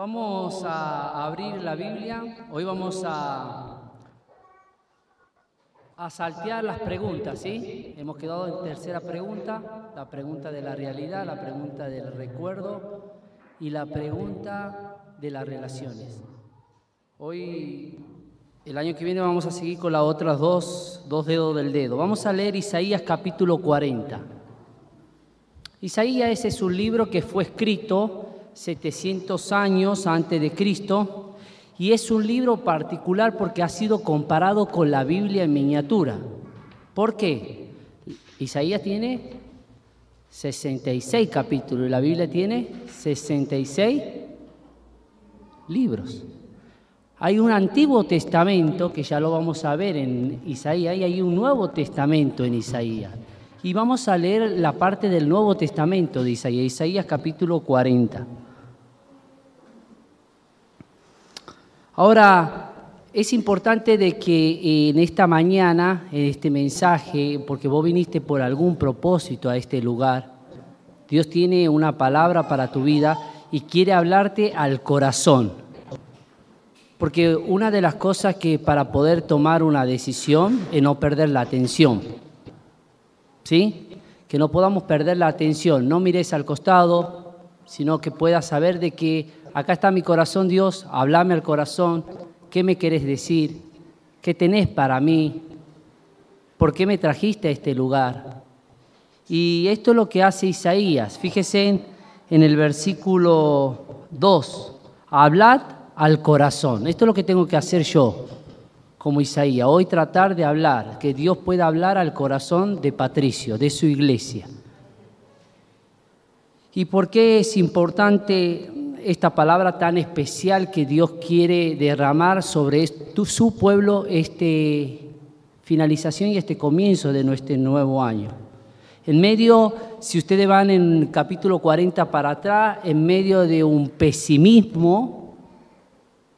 Vamos a abrir la Biblia. Hoy vamos a, a saltear las preguntas, ¿sí? Hemos quedado en tercera pregunta, la pregunta de la realidad, la pregunta del recuerdo y la pregunta de las relaciones. Hoy, el año que viene vamos a seguir con las otras dos, dos dedos del dedo. Vamos a leer Isaías capítulo 40. Isaías es un libro que fue escrito 700 años antes de Cristo y es un libro particular porque ha sido comparado con la Biblia en miniatura. ¿Por qué? Isaías tiene 66 capítulos y la Biblia tiene 66 libros. Hay un Antiguo Testamento, que ya lo vamos a ver en Isaías, y hay un Nuevo Testamento en Isaías. Y vamos a leer la parte del Nuevo Testamento de Isaías, Isaías capítulo 40. Ahora, es importante de que en esta mañana, en este mensaje, porque vos viniste por algún propósito a este lugar, Dios tiene una palabra para tu vida y quiere hablarte al corazón. Porque una de las cosas que para poder tomar una decisión es no perder la atención. ¿Sí? Que no podamos perder la atención. No mires al costado, sino que puedas saber de que acá está mi corazón, Dios, hablame al corazón. ¿Qué me querés decir? ¿Qué tenés para mí? ¿Por qué me trajiste a este lugar? Y esto es lo que hace Isaías. Fíjese en, el versículo 2. Hablad al corazón. Esto es lo que tengo que hacer yo, como Isaías. Hoy tratar de hablar, que Dios pueda hablar al corazón de Patricio, de su iglesia. ¿Y por qué es importante esta palabra tan especial que Dios quiere derramar sobre su pueblo este finalización y este comienzo de nuestro nuevo año? En medio, si ustedes van en capítulo 40 para atrás, en medio de un pesimismo,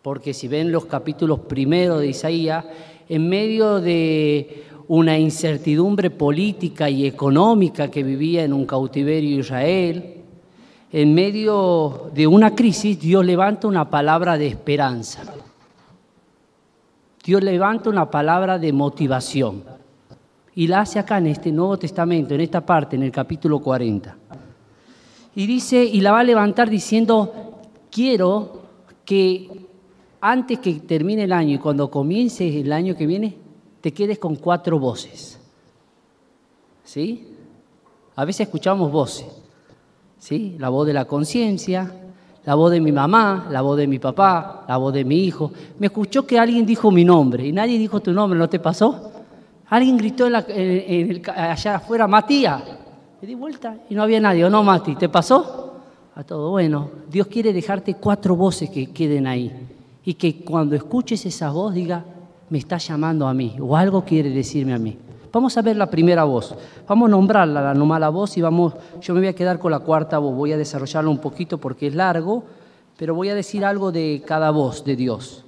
porque si ven los capítulos primeros de Isaías, en medio de una incertidumbre política y económica que vivía en un cautiverio Israel, en medio de una crisis, Dios levanta una palabra de esperanza. Dios levanta una palabra de motivación. Y la hace acá en este Nuevo Testamento, en esta parte, en el capítulo 40. Y dice, y la va a levantar diciendo, quiero que antes que termine el año y cuando comience el año que viene, te quedes con cuatro voces. ¿Sí? A veces escuchamos voces. ¿Sí? La voz de la conciencia, la voz de mi mamá, la voz de mi papá, la voz de mi hijo. Me escuchó que alguien dijo mi nombre y nadie dijo tu nombre, ¿no te pasó? Alguien gritó allá afuera, Matías. Me di vuelta y no había nadie, ¿o no, Mati? ¿Te pasó? A todo bueno. Dios quiere dejarte cuatro voces que queden ahí y que cuando escuches esa voz diga, me está llamando a mí o algo quiere decirme a mí. Vamos a ver la primera voz. Vamos a nombrarla, la la voz, y vamos, yo me voy a quedar con la cuarta voz. Voy a desarrollarlo un poquito porque es largo, pero voy a decir algo de cada voz de Dios.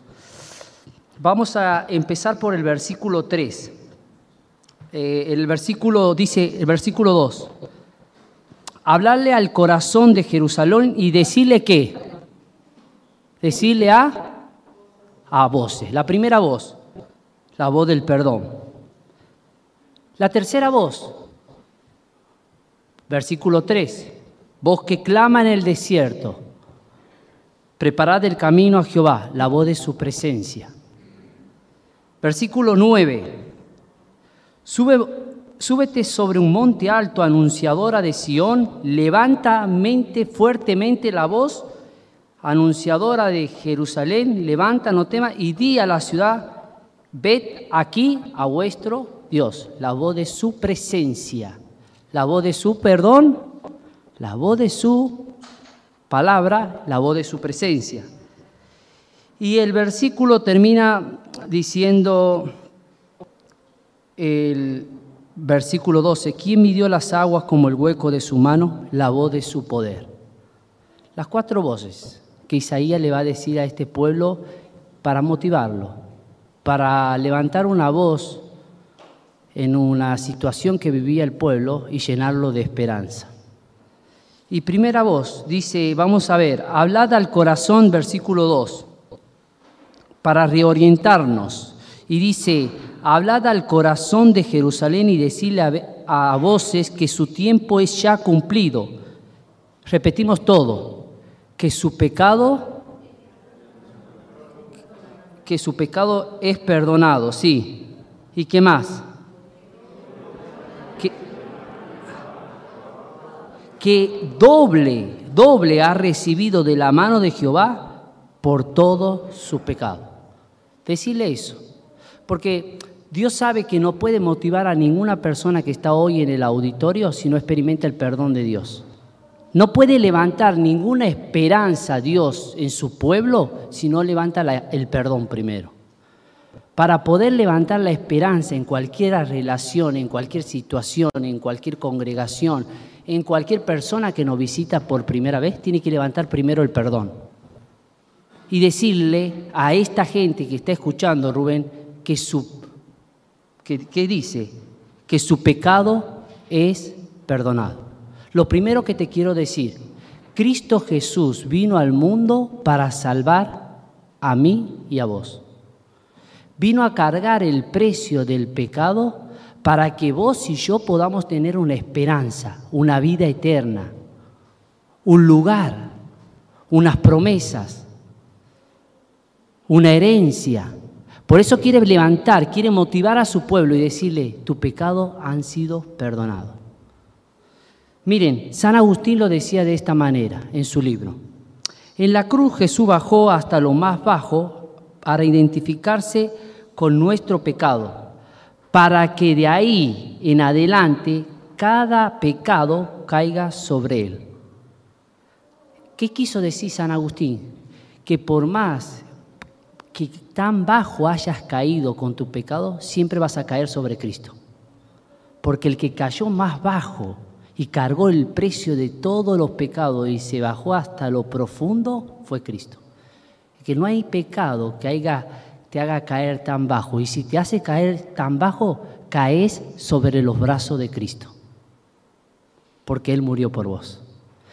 Vamos a empezar por el versículo 3. Eh, el versículo dice, el versículo 2. Hablarle al corazón de Jerusalén y decirle qué. Decirle a a voces. La primera voz, la voz del perdón. La tercera voz, versículo 3, voz que clama en el desierto, preparad el camino a Jehová, la voz de su presencia. Versículo 9, Sube, súbete sobre un monte alto, anunciadora de Sión, levanta mente fuertemente la voz anunciadora de Jerusalén, levanta, no tema, y di a la ciudad, ved aquí a vuestro Dios, la voz de su presencia, la voz de su perdón, la voz de su palabra, la voz de su presencia. Y el versículo termina diciendo, el versículo 12, ¿quién midió las aguas como el hueco de su mano? La voz de su poder. Las cuatro voces que Isaías le va a decir a este pueblo para motivarlo, para levantar una voz en una situación que vivía el pueblo y llenarlo de esperanza. Y primera voz dice, vamos a ver, hablad al corazón, versículo 2, para reorientarnos. Y dice, hablad al corazón de Jerusalén y decirle a, a voces que su tiempo es ya cumplido. Repetimos todo, que su pecado que su pecado es perdonado, sí. ¿Y qué más? Que doble, doble ha recibido de la mano de Jehová por todo su pecado. Decirle eso, porque Dios sabe que no puede motivar a ninguna persona que está hoy en el auditorio si no experimenta el perdón de Dios. No puede levantar ninguna esperanza Dios en su pueblo si no levanta el perdón primero. Para poder levantar la esperanza en cualquier relación, en cualquier situación, en cualquier congregación, en cualquier persona que nos visita por primera vez, tiene que levantar primero el perdón. Y decirle a esta gente que está escuchando, Rubén, que su, que dice, que su pecado es perdonado. Lo primero que te quiero decir, Cristo Jesús vino al mundo para salvar a mí y a vos. Vino a cargar el precio del pecado para que vos y yo podamos tener una esperanza, una vida eterna, un lugar, unas promesas, una herencia. Por eso quiere levantar, quiere motivar a su pueblo y decirle, tu pecado han sido perdonados. Miren, San Agustín lo decía de esta manera en su libro. En la cruz Jesús bajó hasta lo más bajo para identificarse con nuestro pecado, para que de ahí en adelante cada pecado caiga sobre él. ¿Qué quiso decir San Agustín? Que por más que tan bajo hayas caído con tu pecado, siempre vas a caer sobre Cristo. Porque el que cayó más bajo y cargó el precio de todos los pecados y se bajó hasta lo profundo, fue Cristo. Que no hay pecado que te haga caer tan bajo. Y si te hace caer tan bajo, caes sobre los brazos de Cristo. Porque Él murió por vos.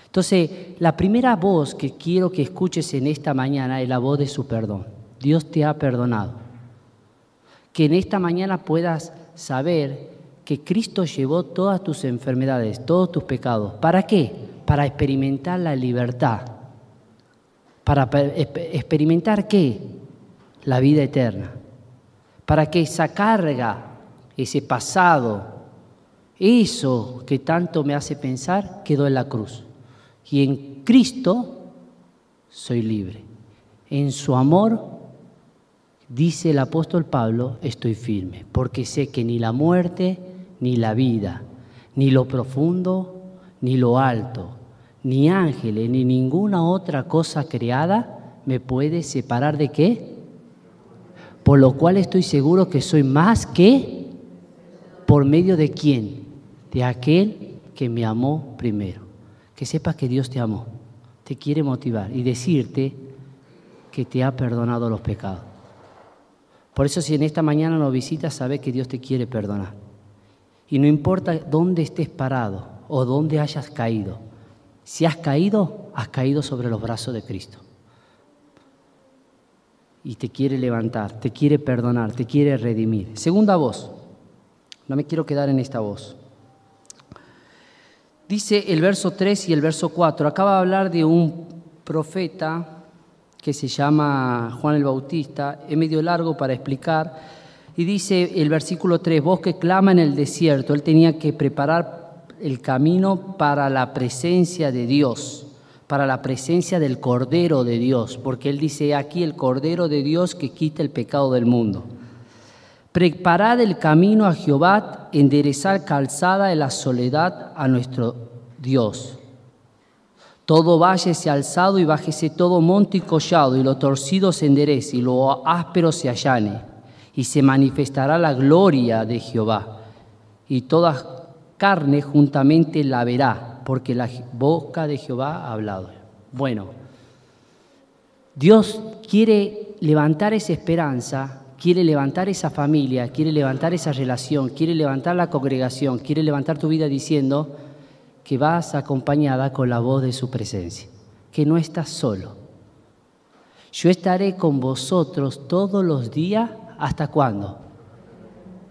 Entonces, la primera voz que quiero que escuches en esta mañana es la voz de su perdón. Dios te ha perdonado. Que en esta mañana puedas saber que Cristo llevó todas tus enfermedades, todos tus pecados. ¿Para qué? Para experimentar la libertad. ¿Para experimentar qué? La vida eterna. Para que esa carga, ese pasado, eso que tanto me hace pensar, quedó en la cruz. Y en Cristo soy libre. En su amor, dice el apóstol Pablo, estoy firme, porque sé que ni la muerte, ni la vida, ni lo profundo, ni lo alto, ni ángeles, ni ninguna otra cosa creada me puede separar de qué. Por lo cual estoy seguro que soy más que por medio de quién, de aquel que me amó primero. Que sepas que Dios te amó, te quiere motivar y decirte que te ha perdonado los pecados. Por eso si en esta mañana nos visitas, sabes que Dios te quiere perdonar. Y no importa dónde estés parado o dónde hayas caído. Si has caído, has caído sobre los brazos de Cristo. Y te quiere levantar, te quiere perdonar, te quiere redimir. Segunda voz. No me quiero quedar en esta voz. Dice el verso 3 y el verso 4. Acaba de hablar de un profeta que se llama Juan el Bautista. Es medio largo para explicar y dice el versículo 3, vos que clama en el desierto, él tenía que preparar el camino para la presencia de Dios, para la presencia del Cordero de Dios, porque él dice aquí el Cordero de Dios que quita el pecado del mundo. Preparad el camino a Jehová, enderezar calzada de la soledad a nuestro Dios. Todo valle se alzado y bájese todo monte y collado, y lo torcido se enderece y lo áspero se allane y se manifestará la gloria de Jehová, y toda carne juntamente la verá, porque la boca de Jehová ha hablado. Bueno, Dios quiere levantar esa esperanza, quiere levantar esa familia, quiere levantar esa relación, quiere levantar la congregación, quiere levantar tu vida diciendo que vas acompañada con la voz de su presencia, que no estás solo. Yo estaré con vosotros todos los días, ¿hasta cuándo?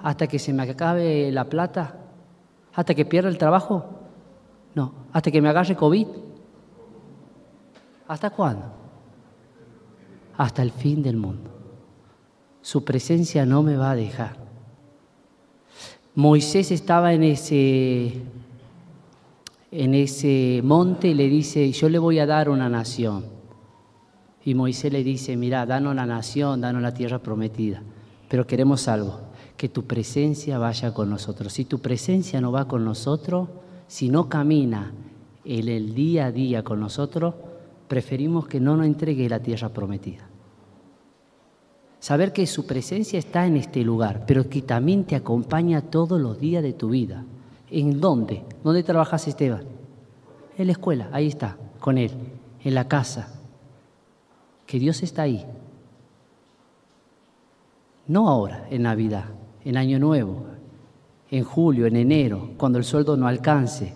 ¿Hasta que se me acabe la plata? ¿Hasta que pierda el trabajo? No, hasta que me agarre COVID. ¿Hasta cuándo? Hasta el fin del mundo. Su presencia no me va a dejar. Moisés estaba en ese, en ese monte y le dice, yo le voy a dar una nación. Y Moisés le dice, mira, danos la nación, danos la tierra prometida, pero queremos algo, que tu presencia vaya con nosotros. Si tu presencia no va con nosotros, si no camina el día a día con nosotros, preferimos que no nos entregue la tierra prometida. Saber que su presencia está en este lugar, pero que también te acompaña todos los días de tu vida. ¿En dónde? ¿Dónde trabajas, Esteban? En la escuela, ahí está, con él, en la casa. Que Dios está ahí. No ahora, en Navidad, en Año Nuevo, en julio, en enero, cuando el sueldo no alcance,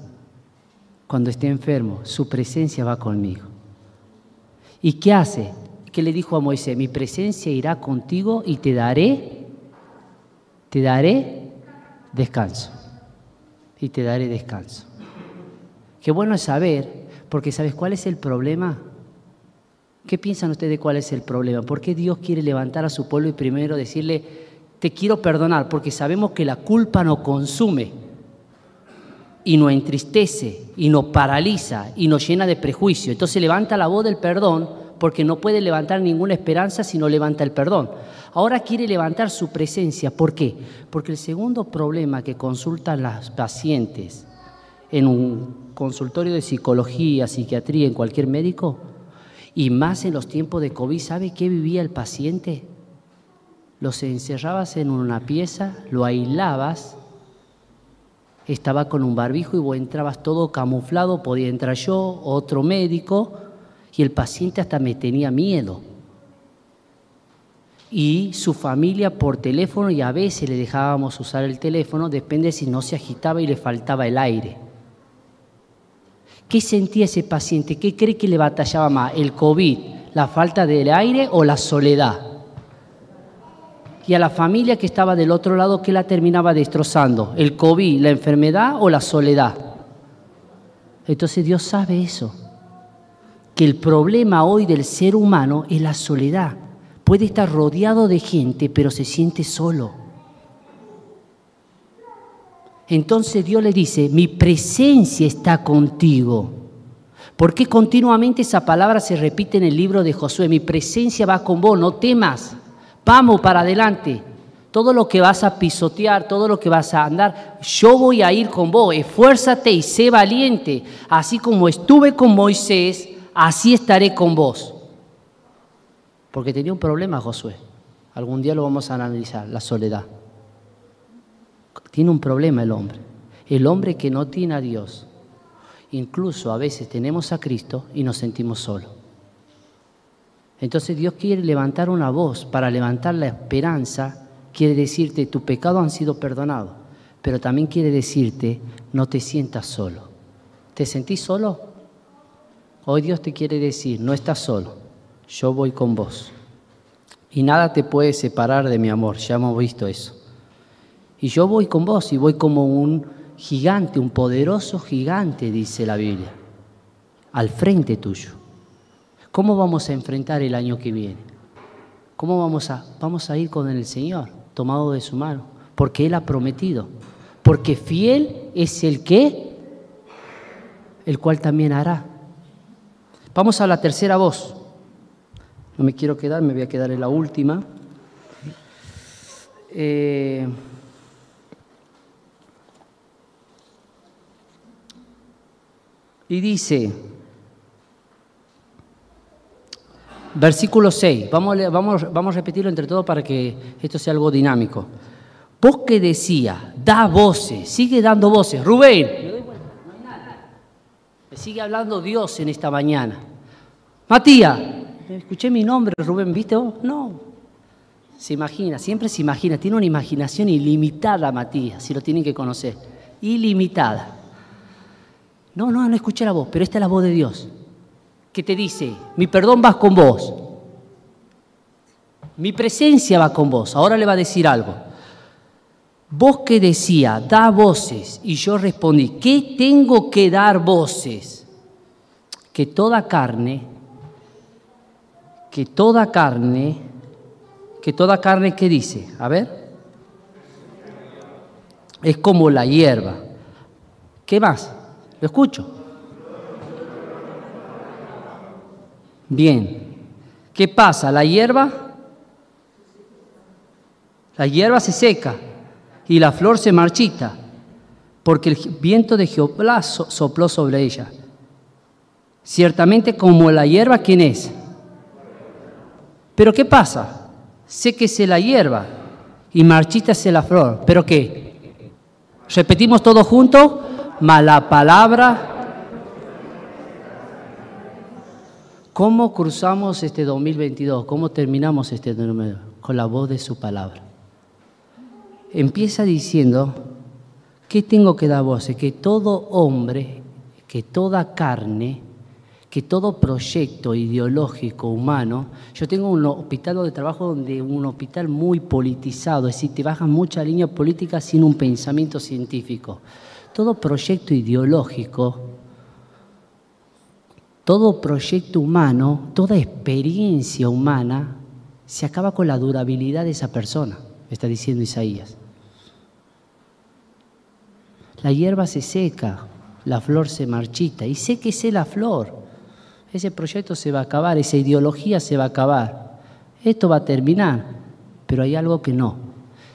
cuando esté enfermo, su presencia va conmigo. ¿Y qué hace? ¿Qué le dijo a Moisés? Mi presencia irá contigo y te daré, te daré descanso. Y te daré descanso. Qué bueno es saber, porque ¿sabes cuál es el problema? ¿Qué piensan ustedes de cuál es el problema? ¿Por qué Dios quiere levantar a su pueblo y primero decirle, te quiero perdonar? Porque sabemos que la culpa nos consume y nos entristece y nos paraliza y nos llena de prejuicio. Entonces levanta la voz del perdón porque no puede levantar ninguna esperanza si no levanta el perdón. Ahora quiere levantar su presencia. ¿Por qué? Porque el segundo problema que consultan las pacientes en un consultorio de psicología, psiquiatría, en cualquier médico, y más en los tiempos de COVID, ¿sabe qué vivía el paciente? Los encerrabas en una pieza, lo aislabas, estaba con un barbijo y vos entrabas todo camuflado, podía entrar yo, otro médico, y el paciente hasta me tenía miedo. Y su familia por teléfono y a veces le dejábamos usar el teléfono, depende si no se agitaba y le faltaba el aire. ¿Qué sentía ese paciente? ¿Qué cree que le batallaba más? ¿El COVID, la falta del aire o la soledad? Y a la familia que estaba del otro lado, ¿qué la terminaba destrozando? ¿El COVID, la enfermedad o la soledad? Entonces Dios sabe eso que el problema hoy del ser humano es la soledad. Puede estar rodeado de gente, pero se siente solo. Entonces Dios le dice, mi presencia está contigo. ¿Por qué continuamente esa palabra se repite en el libro de Josué? Mi presencia va con vos, no temas. Vamos para adelante. Todo lo que vas a pisotear, todo lo que vas a andar, yo voy a ir con vos. Esfuérzate y sé valiente. Así como estuve con Moisés, así estaré con vos. Porque tenía un problema Josué. Algún día lo vamos a analizar, la soledad. Tiene un problema el hombre. El hombre que no tiene a Dios. Incluso a veces tenemos a Cristo y nos sentimos solos. Entonces Dios quiere levantar una voz para levantar la esperanza. Quiere decirte, tu pecado han sido perdonados. Pero también quiere decirte, no te sientas solo. ¿Te sentís solo? Hoy Dios te quiere decir, no estás solo, yo voy con vos. Y nada te puede separar de mi amor, ya hemos visto eso. Y yo voy con vos y voy como un gigante, un poderoso gigante, dice la Biblia, al frente tuyo. ¿Cómo vamos a enfrentar el año que viene? ¿Cómo vamos a, vamos a ir con el Señor, tomado de su mano? Porque Él ha prometido. Porque fiel es el que, el cual también hará. Vamos a la tercera voz. No me quiero quedar, me voy a quedar en la última. Eh, y dice, versículo 6, vamos, vamos, vamos a repetirlo entre todos para que esto sea algo dinámico. Vos que decía, da voces, sigue dando voces. Rubén, sigue hablando Dios en esta mañana. Matías, escuché mi nombre, Rubén, ¿viste vos? No. Se imagina, siempre se imagina, tiene una imaginación ilimitada Matías, si lo tienen que conocer. Ilimitada. No, no, no escuché la voz, pero esta es la voz de Dios, que te dice, mi perdón va con vos, mi presencia va con vos. Ahora le va a decir algo. Vos que decía, da voces, y yo respondí, ¿qué tengo que dar voces? Que toda carne, que toda carne, que toda carne, ¿qué dice? A ver. Es como la hierba. ¿Qué más? Lo escucho. Bien. ¿Qué pasa? La hierba, la hierba se seca y la flor se marchita, porque el viento de Jehová sopló sobre ella. Ciertamente como la hierba, ¿quién es? Pero ¿qué pasa? Séquese la hierba y marchítase la flor. ¿Pero qué? Repetimos todo junto, mala palabra. ¿Cómo cruzamos este 2022? ¿Cómo terminamos este 2022? Con la voz de su palabra empieza diciendo, ¿qué tengo que dar voces? Que todo hombre, que toda carne, que todo proyecto ideológico humano, yo tengo un hospital de trabajo donde un hospital muy politizado, es decir, te bajan mucha línea política sin un pensamiento científico. Todo proyecto ideológico, todo proyecto humano, toda experiencia humana, se acaba con la durabilidad de esa persona, está diciendo Isaías. La hierba se seca, la flor se marchita y sé que sé la flor. Ese proyecto se va a acabar, esa ideología se va a acabar. Esto va a terminar, pero hay algo que no.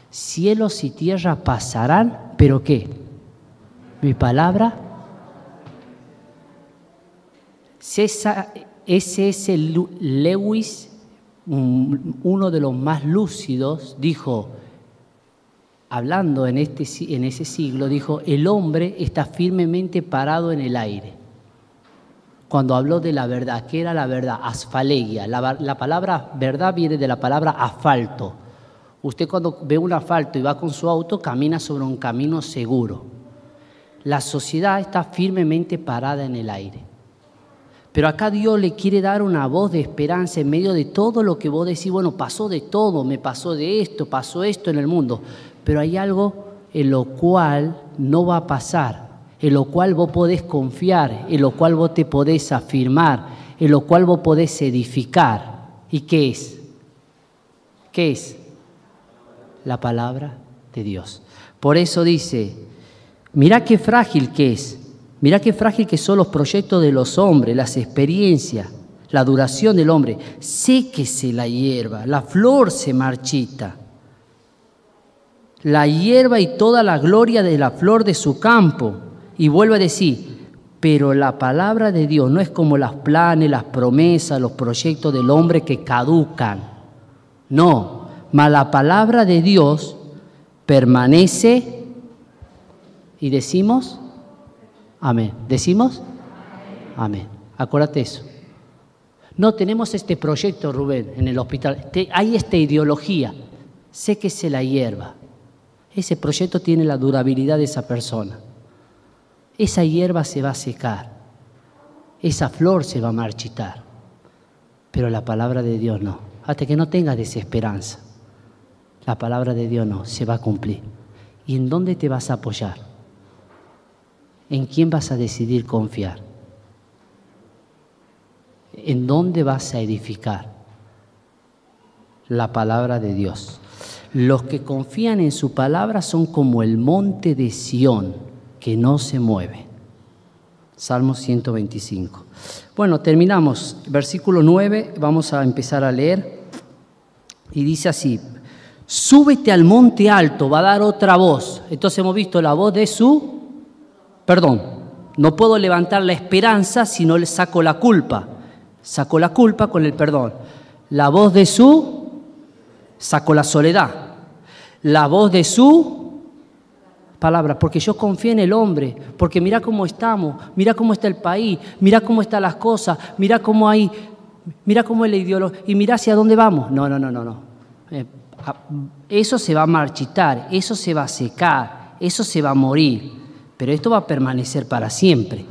Cielos y tierra pasarán, pero ¿qué? Mi palabra. El Lewis, uno de los más lúcidos, dijo, hablando en, este, ese siglo, dijo, el hombre está firmemente parado en el aire. Cuando habló de la verdad, ¿qué era la verdad? Asfalegia. La palabra verdad viene de la palabra asfalto. Usted cuando ve un asfalto y va con su auto, camina sobre un camino seguro. La sociedad está firmemente parada en el aire. Pero acá Dios le quiere dar una voz de esperanza en medio de todo lo que vos decís, bueno, pasó de todo, me pasó de esto, pasó esto en el mundo pero hay algo en lo cual no va a pasar, en lo cual vos podés confiar, en lo cual vos te podés afirmar, en lo cual vos podés edificar. ¿Y qué es? ¿Qué es? La palabra de Dios. Por eso dice, mira qué frágil que es, mira qué frágil que son los proyectos de los hombres, las experiencias, la duración del hombre. Séquese la hierba, la flor se marchita la hierba y toda la gloria de la flor de su campo. Y vuelve a decir, pero la palabra de Dios no es como las planes, las promesas, los proyectos del hombre que caducan. No, mas la palabra de Dios permanece y decimos, amén. ¿Decimos? Amén. Acuérdate eso. No tenemos este proyecto, Rubén, en el hospital. Hay esta ideología. Sé que se la hierba ese proyecto tiene la durabilidad de esa persona. Esa hierba se va a secar, esa flor se va a marchitar, pero la palabra de Dios no. Hasta que no tenga desesperanza, la palabra de Dios no, se va a cumplir. ¿Y en dónde te vas a apoyar? ¿En quién vas a decidir confiar? ¿En dónde vas a edificar? La palabra de Dios. Los que confían en su palabra son como el monte de Sión, que no se mueve. Salmo 125. Bueno, terminamos. Versículo 9, vamos a empezar a leer. Y dice así, súbete al monte alto, va a dar otra voz. Entonces hemos visto la voz de su, perdón, no puedo levantar la esperanza si no le saco la culpa. Saco la culpa con el perdón. La voz de su sacó la soledad, la voz de su palabra, porque yo confío en el hombre, porque mira cómo estamos, mira cómo está el país, mira cómo están las cosas, mira cómo hay, mira cómo es la ideología, y mira hacia dónde vamos. No, no, no, no, no. Eh, eso se va a marchitar, eso se va a secar, eso se va a morir, pero esto va a permanecer para siempre.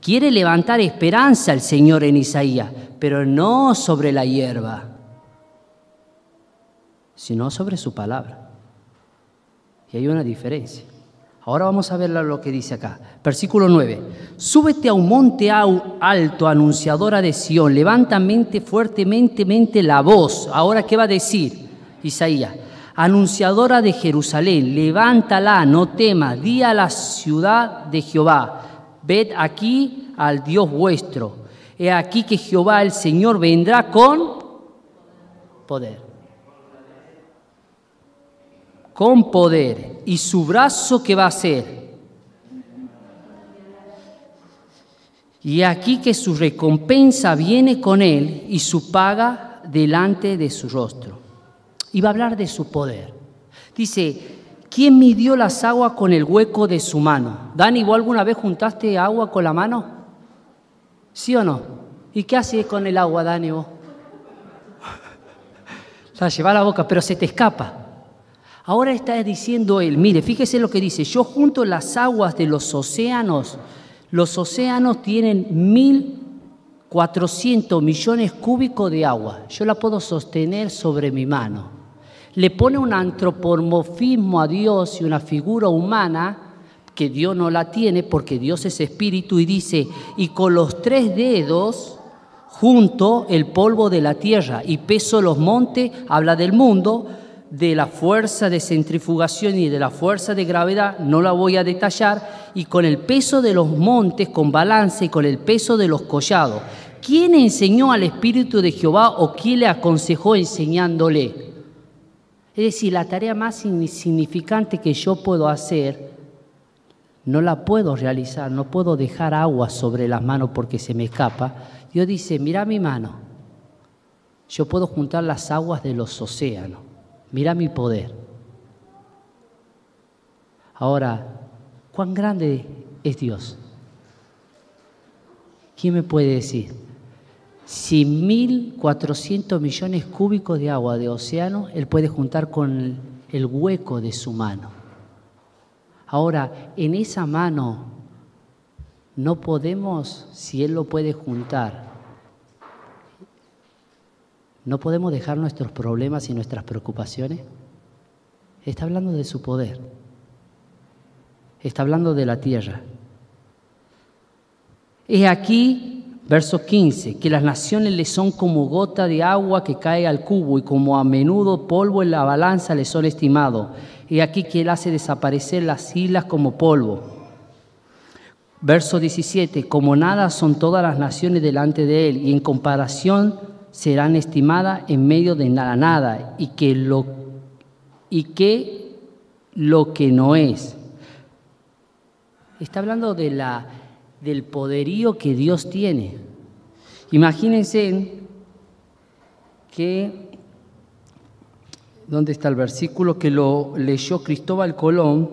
Quiere levantar esperanza el Señor en Isaías, pero no sobre la hierba, sino sobre su palabra. Y hay una diferencia. Ahora vamos a ver lo que dice acá. Versículo 9. Súbete a un monte alto, anunciadora de Sión. Levantamente fuertemente la voz. Ahora, ¿qué va a decir Isaías? Anunciadora de Jerusalén, levántala, no temas, di a la ciudad de Jehová. Ved aquí al Dios vuestro. He aquí que Jehová el Señor vendrá con poder con poder. ¿Y su brazo qué va a hacer? Y aquí que su recompensa viene con él y su paga delante de su rostro. Y va a hablar de su poder. Dice, ¿quién midió las aguas con el hueco de su mano? Dani, ¿vos alguna vez juntaste agua con la mano? ¿Sí o no? ¿Y qué hace con el agua, Dani? Vos? La lleva a la boca, pero se te escapa. Ahora está diciendo él, mire, fíjese lo que dice, yo junto las aguas de los océanos, los océanos tienen 1.400 millones cúbicos de agua, yo la puedo sostener sobre mi mano. Le pone un antropomorfismo a Dios y una figura humana que Dios no la tiene porque Dios es espíritu y dice, y con los tres dedos junto el polvo de la tierra y peso los montes, habla del mundo, de la fuerza de centrifugación y de la fuerza de gravedad, no la voy a detallar, y con el peso de los montes, con balance y con el peso de los collados. ¿Quién enseñó al Espíritu de Jehová o quién le aconsejó enseñándole? Es decir, la tarea más insignificante que yo puedo hacer, no la puedo realizar, no puedo dejar agua sobre las manos porque se me escapa. Dios dice, mira mi mano, yo puedo juntar las aguas de los océanos Mira mi poder. Ahora, ¿cuán grande es Dios? ¿Quién me puede decir? Si 1.400 millones cúbicos de agua de océano, Él puede juntar con el hueco de su mano. Ahora, en esa mano no podemos, si Él lo puede juntar, ¿No podemos dejar nuestros problemas y nuestras preocupaciones? Está hablando de su poder. Está hablando de la tierra. Es aquí, verso 15, que las naciones le son como gota de agua que cae al cubo y como a menudo polvo en la balanza le son estimado. Es aquí que él hace desaparecer las islas como polvo. Verso 17, como nada son todas las naciones delante de él y en comparación serán estimadas en medio de nada nada y que lo, y que, lo que no es. Está hablando de la, del poderío que Dios tiene. Imagínense que, ¿dónde está el versículo que lo leyó Cristóbal Colón?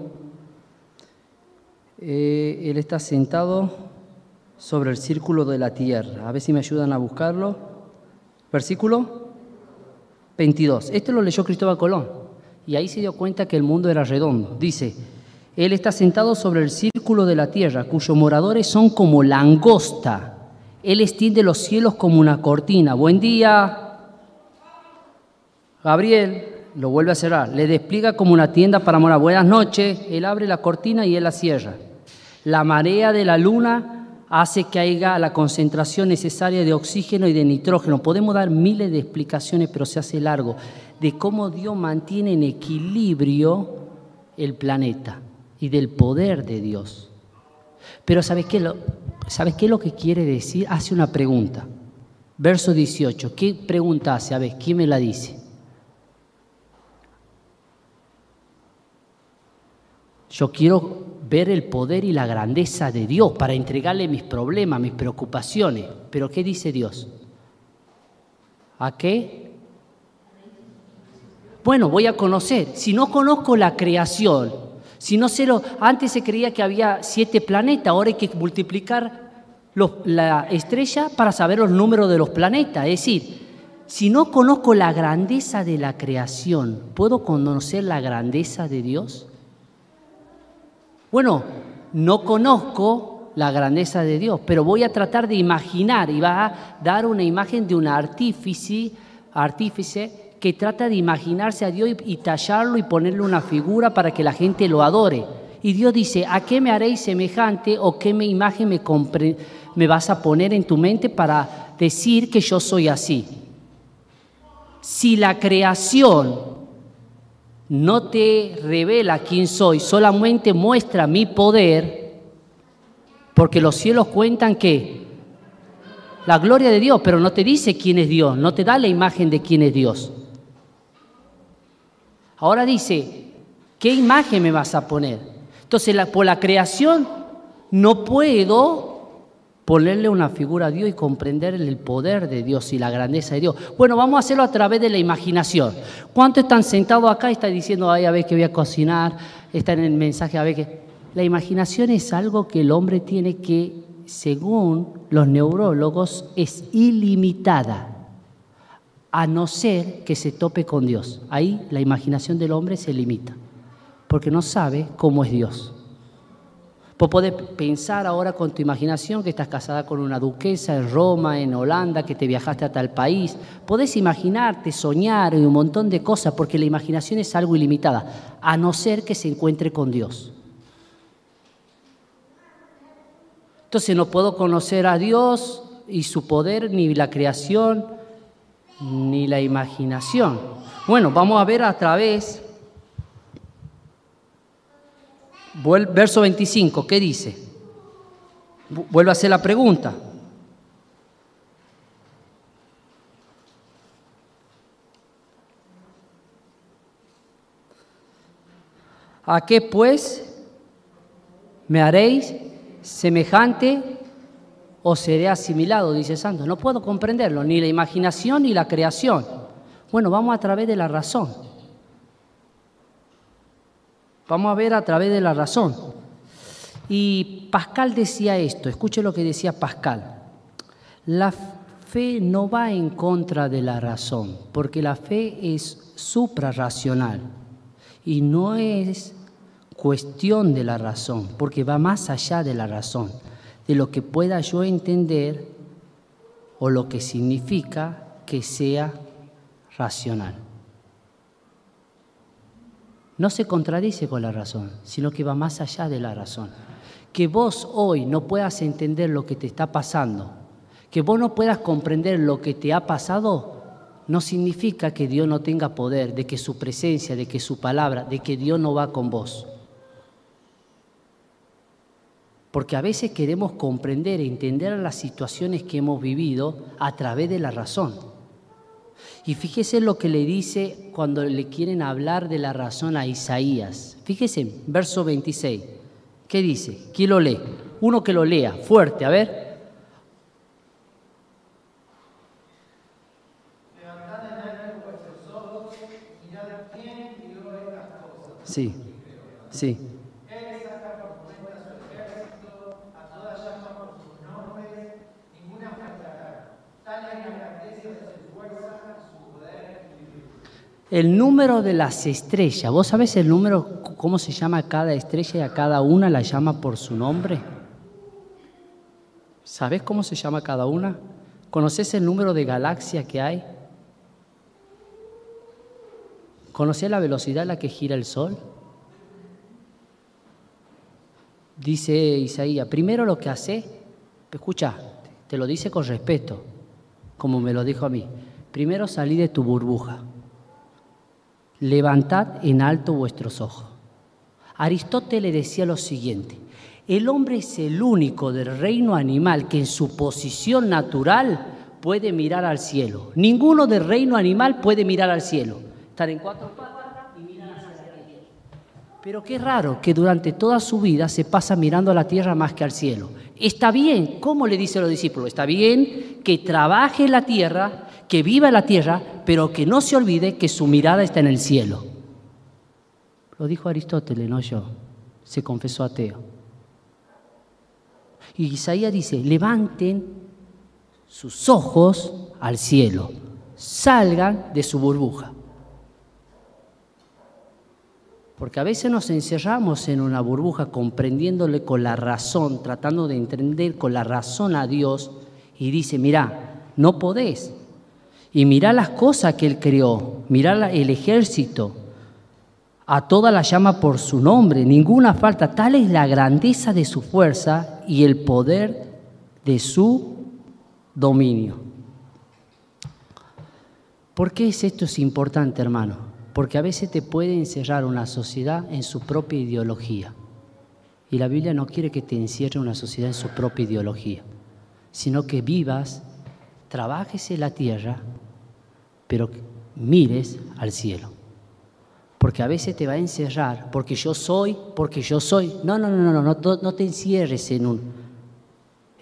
Eh, él está sentado sobre el círculo de la tierra. A ver si me ayudan a buscarlo. Versículo 22. Este lo leyó Cristóbal Colón y ahí se dio cuenta que el mundo era redondo. Dice, Él está sentado sobre el círculo de la tierra, cuyos moradores son como langosta. Él extiende los cielos como una cortina. Buen día. Gabriel lo vuelve a cerrar. Le despliega como una tienda para morar. Buenas noches. Él abre la cortina y él la cierra. La marea de la luna hace que haya la concentración necesaria de oxígeno y de nitrógeno. Podemos dar miles de explicaciones, pero se hace largo, de cómo Dios mantiene en equilibrio el planeta y del poder de Dios. Pero ¿sabes qué, lo, ¿sabes qué es lo que quiere decir? Hace una pregunta. Verso 18. ¿Qué pregunta hace? A ver, ¿quién me la dice? Yo quiero ver el poder y la grandeza de Dios para entregarle mis problemas, mis preocupaciones. Pero ¿qué dice Dios? ¿A qué? Bueno, voy a conocer. Si no conozco la creación, si no sé lo, antes se creía que había siete planetas, ahora hay que multiplicar la estrella para saber los números de los planetas. Es decir, si no conozco la grandeza de la creación, ¿puedo conocer la grandeza de Dios? Bueno, no conozco la grandeza de Dios, pero voy a tratar de imaginar y va a dar una imagen de un artífice, artífice que trata de imaginarse a Dios y, tallarlo y ponerle una figura para que la gente lo adore. Y Dios dice, ¿a qué me haréis semejante o qué me imagen me, me vas a poner en tu mente para decir que yo soy así? Si la creación no te revela quién soy, solamente muestra mi poder, porque los cielos cuentan que la gloria de Dios, pero no te dice quién es Dios, no te da la imagen de quién es Dios. Ahora dice, ¿qué imagen me vas a poner? Entonces, por la creación no puedo ponerle una figura a Dios y comprender el poder de Dios y la grandeza de Dios. Bueno, vamos a hacerlo a través de la imaginación. ¿Cuántos están sentados acá y están diciendo, ay, a ver que voy a cocinar? Está en el mensaje, a ver que... La imaginación es algo que el hombre tiene que, según los neurólogos, es ilimitada, a no ser que se tope con Dios. Ahí la imaginación del hombre se limita porque no sabe cómo es Dios. Vos podés pensar ahora con tu imaginación que estás casada con una duquesa en Roma, en Holanda, que te viajaste a tal país. Podés imaginarte, soñar y un montón de cosas, porque la imaginación es algo ilimitada, a no ser que se encuentre con Dios. Entonces no puedo conocer a Dios y su poder, ni la creación, ni la imaginación. Bueno, vamos a ver a través Verso 25, ¿qué dice? Vuelvo a hacer la pregunta. ¿A qué pues me haréis semejante o seré asimilado? Dice Santo. No puedo comprenderlo, ni la imaginación ni la creación. Bueno, vamos a través de la razón. Vamos a ver a través de la razón. Y Pascal decía esto, escuche lo que decía Pascal. La fe no va en contra de la razón, porque la fe es suprarracional y no es cuestión de la razón, porque va más allá de la razón, de lo que pueda yo entender o lo que significa que sea racional no se contradice con la razón, sino que va más allá de la razón. Que vos hoy no puedas entender lo que te está pasando, que vos no puedas comprender lo que te ha pasado, no significa que Dios no tenga poder, de que su presencia, de que su palabra, de que Dios no va con vos. Porque a veces queremos comprender e entender las situaciones que hemos vivido a través de la razón. Y fíjese lo que le dice cuando le quieren hablar de la razón a Isaías. Fíjese, verso 26. ¿Qué dice? ¿Quién lo lee? Uno que lo lea, fuerte, a ver. Sí, sí. El número de las estrellas, ¿vos sabés el número, cómo se llama cada estrella y a cada una la llama por su nombre? ¿Sabés cómo se llama cada una? ¿Conoces el número de galaxias que hay? ¿Conoces la velocidad a la que gira el Sol? Dice Isaías, primero lo que hace, escucha, te lo dice con respeto, como me lo dijo a mí, primero salí de tu burbuja levantad en alto vuestros ojos. Aristóteles decía lo siguiente, el hombre es el único del reino animal que en su posición natural puede mirar al cielo. Ninguno del reino animal puede mirar al cielo. Estar en cuatro patas y mirar hacia la tierra. Pero qué raro que durante toda su vida se pasa mirando a la tierra más que al cielo. Está bien, ¿cómo le dice a los discípulos? Está bien que trabaje la tierra que viva en la tierra, pero que no se olvide que su mirada está en el cielo. Lo dijo Aristóteles, no yo. Se confesó ateo. Y Isaías dice, levanten sus ojos al cielo, salgan de su burbuja. Porque a veces nos encerramos en una burbuja comprendiéndole con la razón, tratando de entender con la razón a Dios y dice, mira, no podés. Y mira las cosas que Él creó, mira el ejército, a toda la llama por su nombre, ninguna falta. Tal es la grandeza de su fuerza y el poder de su dominio. ¿Por qué es esto es importante, hermano? Porque a veces te puede encerrar una sociedad en su propia ideología. Y la Biblia no quiere que te encierre una sociedad en su propia ideología, sino que vivas, trabajes en la tierra, pero mires al cielo. Porque a veces te va a encerrar, porque yo soy, porque yo soy. No, no, no, no, no, no, te encierres en, un,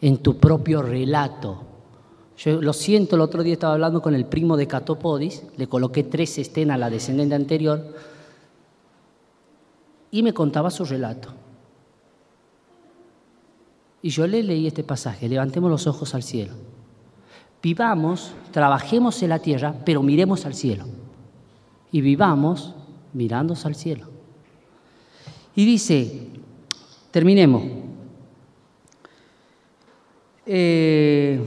en tu propio relato yo lo siento, el otro día estaba hablando con el primo de Catopodis, le coloqué tres escenas a la descendente anterior y me contaba su relato. Y yo le leí este pasaje, levantemos los ojos al cielo. Vivamos, trabajemos en la tierra, pero miremos al cielo. Y vivamos mirándose al cielo. Y dice, terminemos. Eh,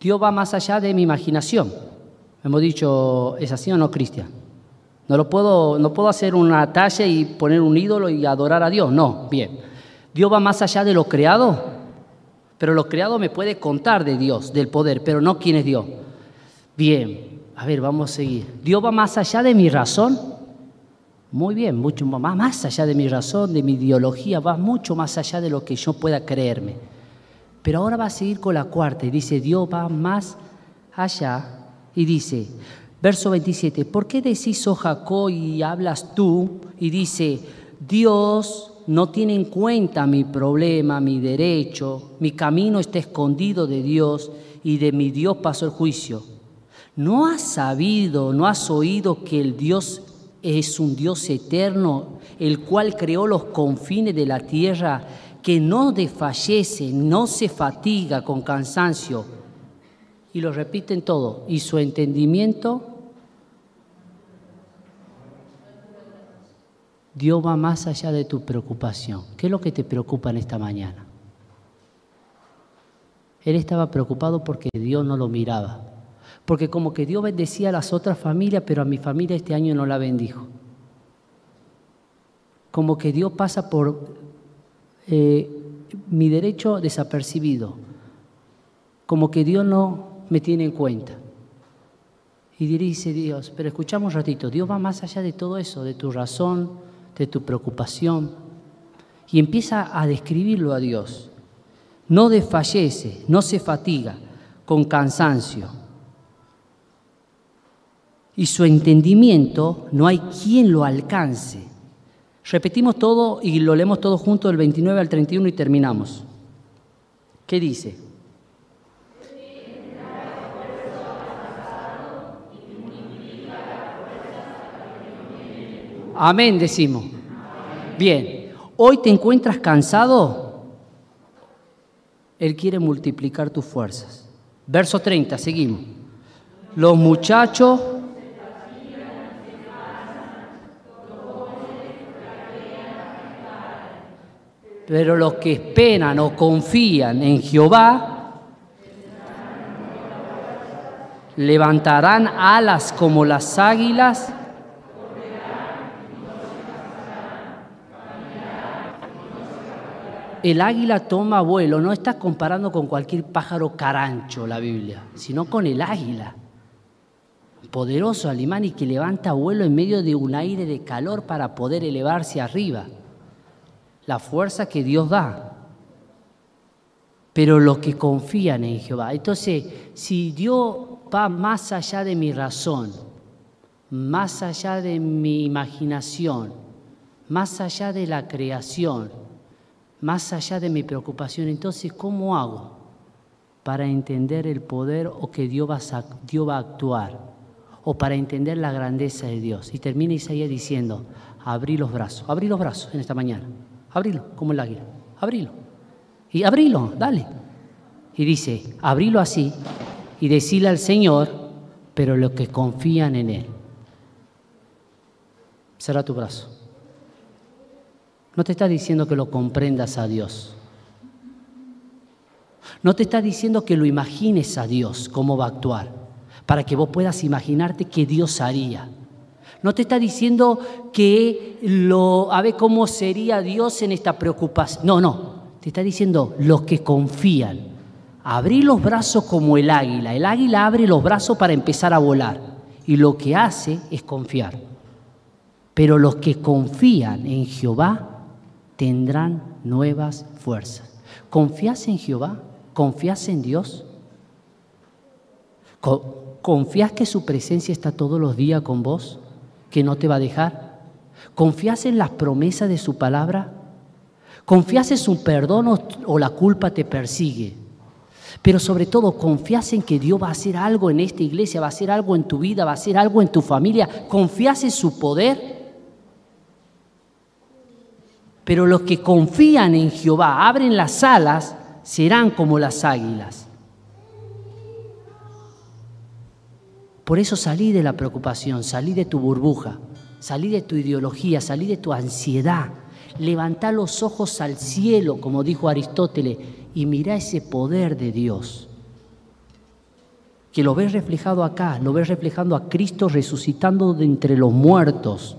Dios va más allá de mi imaginación. Hemos dicho, ¿es así o no, Cristian? No, lo puedo, no puedo hacer una talla y poner un ídolo y adorar a Dios. No, bien. Dios va más allá de lo creado, pero lo creado me puede contar de Dios, del poder, pero no quién es Dios. Bien, a ver, vamos a seguir. Dios va más allá de mi razón. Muy bien, mucho más, más allá de mi razón, de mi ideología, va mucho más allá de lo que yo pueda creerme. Pero ahora va a seguir con la cuarta y dice, Dios va más allá y dice, verso 27, ¿por qué decís, oh Jacob, y hablas tú? Y dice, Dios no tiene en cuenta mi problema, mi derecho, mi camino está escondido de Dios y de mi Dios pasó el juicio. ¿No has sabido, no has oído que el Dios es un Dios eterno, el cual creó los confines de la tierra que no desfallece, no se fatiga con cansancio, y lo repiten todo, y su entendimiento, Dios va más allá de tu preocupación. ¿Qué es lo que te preocupa en esta mañana? Él estaba preocupado porque Dios no lo miraba. Porque como que Dios bendecía a las otras familias, pero a mi familia este año no la bendijo. Como que Dios pasa por eh, mi derecho desapercibido, como que Dios no me tiene en cuenta. Y dice Dios, pero escuchamos un ratito, Dios va más allá de todo eso, de tu razón, de tu preocupación, y empieza a describirlo a Dios. No desfallece, no se fatiga con cansancio. Y su entendimiento no hay quien lo alcance. Repetimos todo y lo leemos todo junto del 29 al 31 y terminamos. ¿Qué dice? Amén, decimos. Bien, hoy te encuentras cansado. Él quiere multiplicar tus fuerzas. Verso 30, seguimos. Los muchachos Pero los que esperan o confían en Jehová levantarán alas como las águilas. El águila toma vuelo, no está comparando con cualquier pájaro carancho la Biblia, sino con el águila. Poderoso alemán y que levanta vuelo en medio de un aire de calor para poder elevarse arriba la fuerza que Dios da. Pero los que confían en Jehová. Entonces, si Dios va más allá de mi razón, más allá de mi imaginación, más allá de la creación, más allá de mi preocupación, entonces, ¿cómo hago para entender el poder o que Dios va a, actuar? O para entender la grandeza de Dios. Y termina Isaías diciendo, abrí los brazos, abrí los brazos en esta mañana. Abrilo, como el águila. Abrilo. Y abrilo, dale. Y dice, abrilo así y decirle al Señor, pero los que confían en Él. Cerra tu brazo. No te está diciendo que lo comprendas a Dios. No te está diciendo que lo imagines a Dios, cómo va a actuar, para que vos puedas imaginarte qué Dios haría. No te está diciendo que lo, a ver cómo sería Dios en esta preocupación. No, no. Te está diciendo los que confían. Abrí los brazos como el águila. El águila abre los brazos para empezar a volar. Y lo que hace es confiar. Pero los que confían en Jehová tendrán nuevas fuerzas. ¿Confías en Jehová? ¿Confías en Dios? ¿Confías que su presencia está todos los días con vos? ¿Que no te va a dejar? ¿Confías en las promesas de su palabra? ¿Confías en su perdón o, la culpa te persigue? Pero sobre todo, confías en que Dios va a hacer algo en esta iglesia, va a hacer algo en tu vida, va a hacer algo en tu familia. ¿Confías en su poder? Pero los que confían en Jehová, abren las alas serán como las águilas. Por eso salí de la preocupación, salí de tu burbuja, salí de tu ideología, salí de tu ansiedad. Levanta los ojos al cielo, como dijo Aristóteles, y mira ese poder de Dios. Que lo ves reflejado acá, lo ves reflejando a Cristo resucitando de entre los muertos.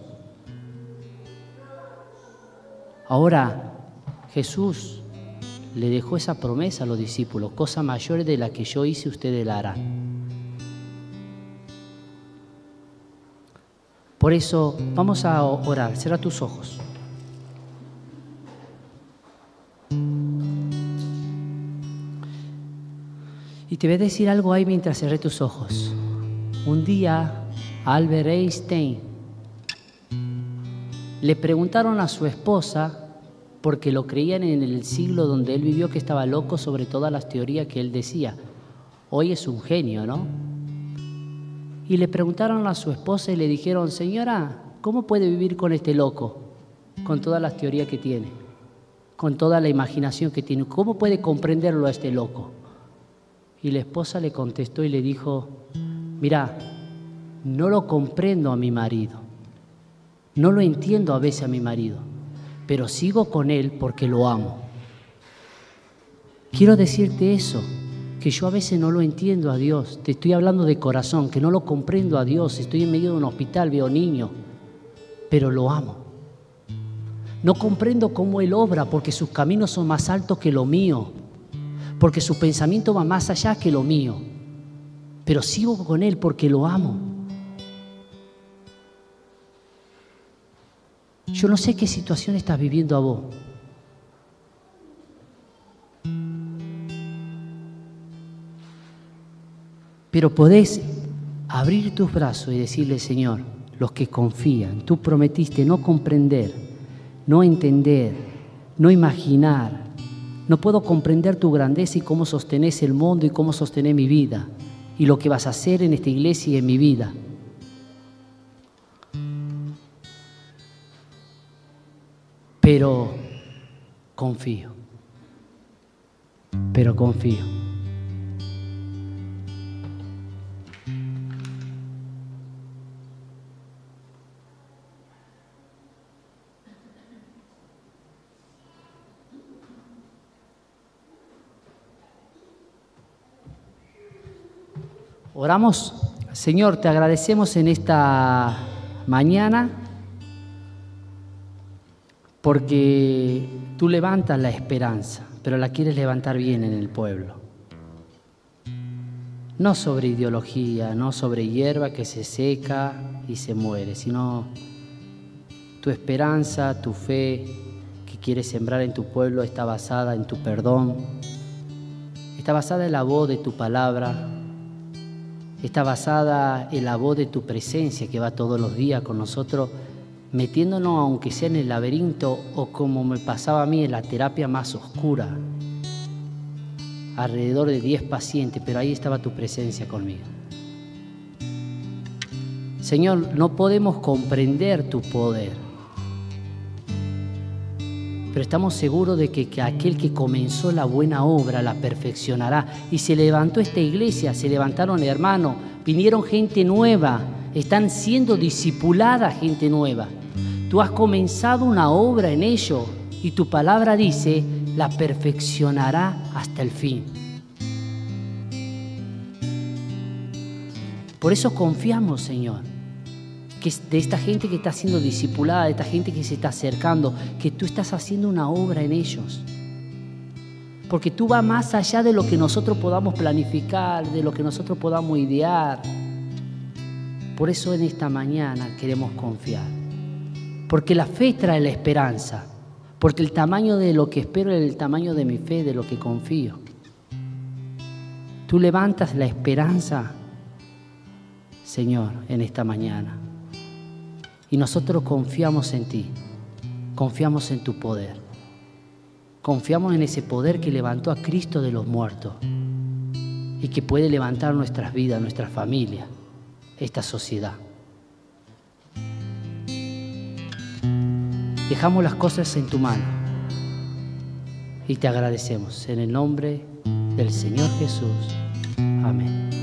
Ahora, Jesús le dejó esa promesa a los discípulos, cosa mayor de la que yo hice, ustedes la harán. Por eso vamos a orar, cierra tus ojos. Y te voy a decir algo ahí mientras cerré tus ojos. Un día Albert Einstein le preguntaron a su esposa porque lo creían en el siglo donde él vivió que estaba loco sobre todas las teorías que él decía. Hoy es un genio, ¿no? Y le preguntaron a su esposa y le dijeron, señora, ¿cómo puede vivir con este loco? Con todas las teorías que tiene, con toda la imaginación que tiene. ¿Cómo puede comprenderlo a este loco? Y la esposa le contestó y le dijo, mira, no lo comprendo a mi marido, no lo entiendo a veces a mi marido pero sigo con Él porque lo amo. Quiero decirte eso, que yo a veces no lo entiendo a Dios, te estoy hablando de corazón, que no lo comprendo a Dios, estoy en medio de un hospital, veo niños, pero lo amo. No comprendo cómo Él obra porque sus caminos son más altos que lo mío, porque su pensamiento va más allá que lo mío, pero sigo con Él porque lo amo. Yo no sé qué situación estás viviendo a vos. Pero podés abrir tus brazos y decirle, Señor, los que confían, tú prometiste no comprender, no entender, no imaginar. No puedo comprender tu grandeza y cómo sostenés el mundo y cómo sostener mi vida y lo que vas a hacer en esta iglesia y en mi vida. Pero confío, pero confío. Oramos, Señor, te agradecemos en esta mañana porque tú levantas la esperanza, pero la quieres levantar bien en el pueblo. No sobre ideología, no sobre hierba que se seca y se muere, sino tu esperanza, tu fe que quieres sembrar en tu pueblo está basada en tu perdón, está basada en la voz de tu palabra, está basada en la voz de tu presencia que va todos los días con nosotros metiéndonos aunque sea en el laberinto o como me pasaba a mí en la terapia más oscura, alrededor de 10 pacientes, pero ahí estaba tu presencia conmigo. Señor, no podemos comprender tu poder, pero estamos seguros de que, que, aquel que comenzó la buena obra la perfeccionará. Y se levantó esta iglesia, se levantaron hermanos, vinieron gente nueva están siendo discipulada gente nueva. Tú has comenzado una obra en ello y tu palabra dice, la perfeccionará hasta el fin. Por eso confiamos, Señor, que de esta gente que está siendo discipulada, de esta gente que se está acercando, que tú estás haciendo una obra en ellos. Porque tú vas más allá de lo que nosotros podamos planificar, de lo que nosotros podamos idear. Por eso en esta mañana queremos confiar. Porque la fe trae la esperanza. Porque el tamaño de lo que espero es el tamaño de mi fe, de lo que confío. Tú levantas la esperanza, Señor, en esta mañana. Y nosotros confiamos en ti, confiamos en tu poder. Confiamos en ese poder que levantó a Cristo de los muertos y que puede levantar nuestras vidas, nuestra familia, esta sociedad. Dejamos las cosas en tu mano y te agradecemos en el nombre del Señor Jesús. Amén.